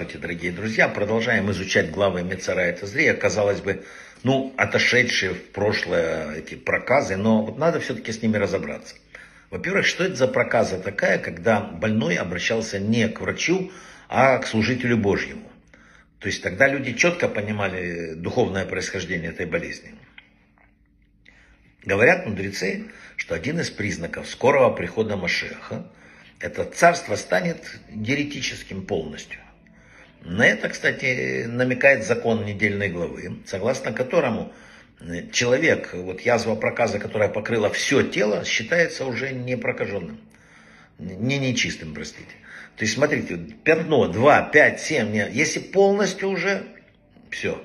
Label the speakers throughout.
Speaker 1: Здравствуйте, дорогие друзья. Продолжаем изучать главы Мецара и Тазрия. Казалось бы, ну, отошедшие в прошлое эти проказы, но вот надо все-таки с ними разобраться. Во-первых, что это за проказа такая, когда больной обращался не к врачу, а к служителю Божьему? То есть тогда люди четко понимали духовное происхождение этой болезни. Говорят мудрецы, что один из признаков скорого прихода Машеха – это царство станет еретическим полностью. На это, кстати, намекает закон недельной главы, согласно которому человек, вот язва проказа, которая покрыла все тело, считается уже не прокаженным, не нечистым, простите. То есть, смотрите, пятно, 2, 5, 7, если полностью уже, все.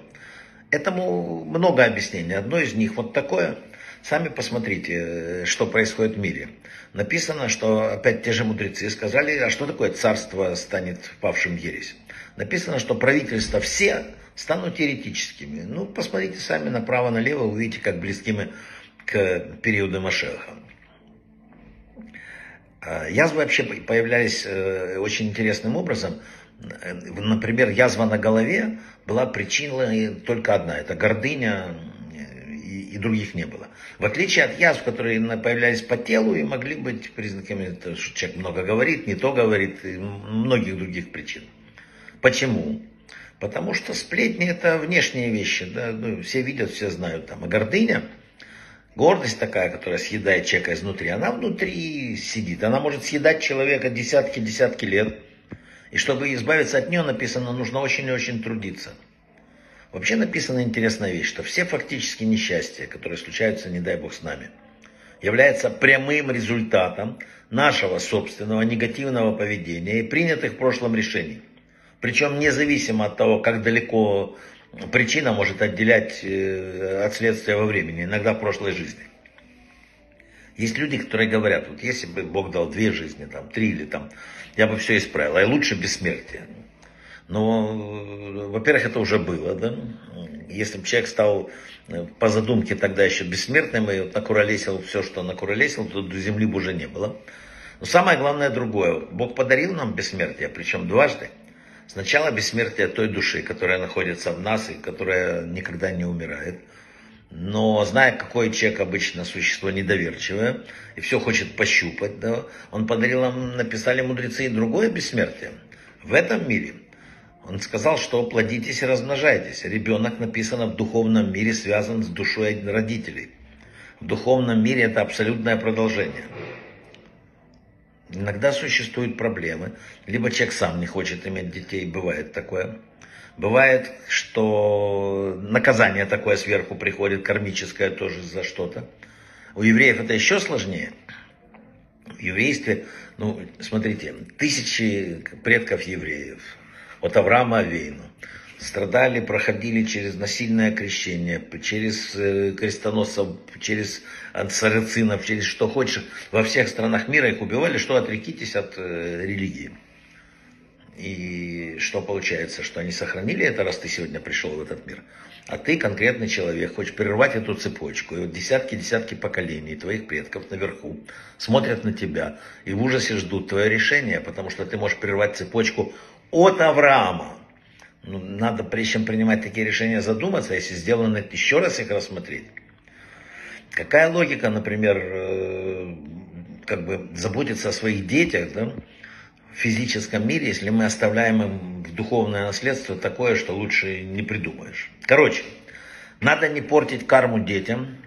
Speaker 1: Этому много объяснений. Одно из них вот такое – Сами посмотрите, э, что происходит в мире. Написано, что опять те же мудрецы сказали, а что такое царство станет павшим ересь? Написано, что правительства все станут теоретическими. Ну, посмотрите сами направо-налево, увидите, как близки мы к периоду Машеха. А, язвы вообще появлялись э, очень интересным образом. Э, например, язва на голове была причиной только одна. Это гордыня, и других не было. В отличие от язв, которые появлялись по телу и могли быть признаками, что человек много говорит, не то говорит, и многих других причин. Почему? Потому что сплетни это внешние вещи, да, ну, все видят, все знают там. А гордыня, гордость такая, которая съедает человека изнутри, она внутри сидит. Она может съедать человека десятки-десятки лет. И чтобы избавиться от нее, написано, нужно очень-очень трудиться. Вообще написана интересная вещь, что все фактически несчастья, которые случаются, не дай бог, с нами, являются прямым результатом нашего собственного негативного поведения и принятых в прошлом решений. Причем независимо от того, как далеко причина может отделять э, от следствия во времени, иногда в прошлой жизни. Есть люди, которые говорят, вот если бы Бог дал две жизни, там, три или там, я бы все исправил, а лучше бессмертие. Но, во-первых, это уже было, да. Если бы человек стал э, по задумке тогда еще бессмертным и накуролесил все, что накуролесил, то до земли бы уже не было. Но самое главное другое. Бог подарил нам бессмертие, причем дважды. Сначала бессмертие той души, которая находится в нас и которая никогда не умирает. Но зная, какой человек обычно существо недоверчивое, и все хочет пощупать, да, он подарил нам, написали мудрецы, и другое бессмертие. В этом мире – он сказал, что плодитесь и размножайтесь. Ребенок, написано, в духовном мире связан с душой родителей. В духовном мире это абсолютное продолжение. Иногда существуют проблемы. Либо человек сам не хочет иметь детей, бывает такое. Бывает, что наказание такое сверху приходит, кармическое тоже за что-то. У евреев это еще сложнее. В еврействе, ну, смотрите, тысячи предков евреев, от Авраама Авейну. Страдали, проходили через насильное крещение, через э, крестоносцев, через сарацинов, через что хочешь. Во всех странах мира их убивали, что отрекитесь от э, религии. И что получается, что они сохранили это, раз ты сегодня пришел в этот мир. А ты конкретный человек, хочешь прервать эту цепочку. И вот десятки-десятки поколений твоих предков наверху смотрят на тебя и в ужасе ждут твое решение, потому что ты можешь прервать цепочку от Авраама. Ну, надо, прежде чем принимать такие решения, задуматься, если сделано это, еще раз их рассмотреть. Какая логика, например, э, как бы заботиться о своих детях, да, в физическом мире, если мы оставляем им в духовное наследство такое, что лучше не придумаешь. Короче, надо не портить карму детям,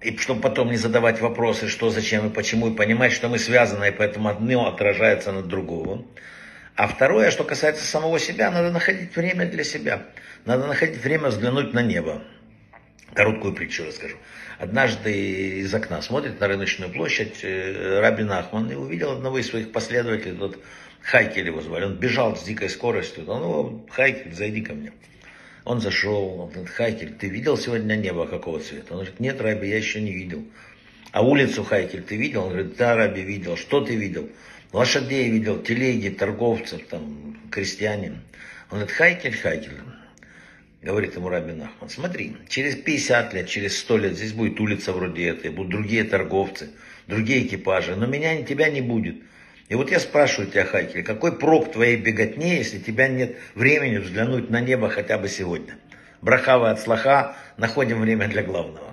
Speaker 1: и чтобы потом не задавать вопросы, что, зачем и почему, и понимать, что мы связаны, и поэтому одно отражается на другого. А второе, что касается самого себя, надо находить время для себя. Надо находить время взглянуть на небо. Короткую притчу расскажу. Однажды из окна смотрит на рыночную площадь э, Рабин Ахман и увидел одного из своих последователей, тот Хайкель его звали. Он бежал с дикой скоростью. Ну, Хайкель, зайди ко мне. Он зашел, он говорит, Хайкель, ты видел сегодня небо какого цвета? Он говорит, нет, Раби, я еще не видел. А улицу Хайкель ты видел? Он говорит, да, Раби, видел. Что ты видел? лошадей видел, телеги, торговцев, там, крестьянин. Он говорит, Хайкель, Хайкель, говорит ему Рабин Ахман, смотри, через 50 лет, через 100 лет здесь будет улица вроде этой, будут другие торговцы, другие экипажи, но меня, тебя не будет. И вот я спрашиваю тебя, Хайкель, какой прок твоей беготне, если тебя нет времени взглянуть на небо хотя бы сегодня? Брахава от слаха, находим время для главного.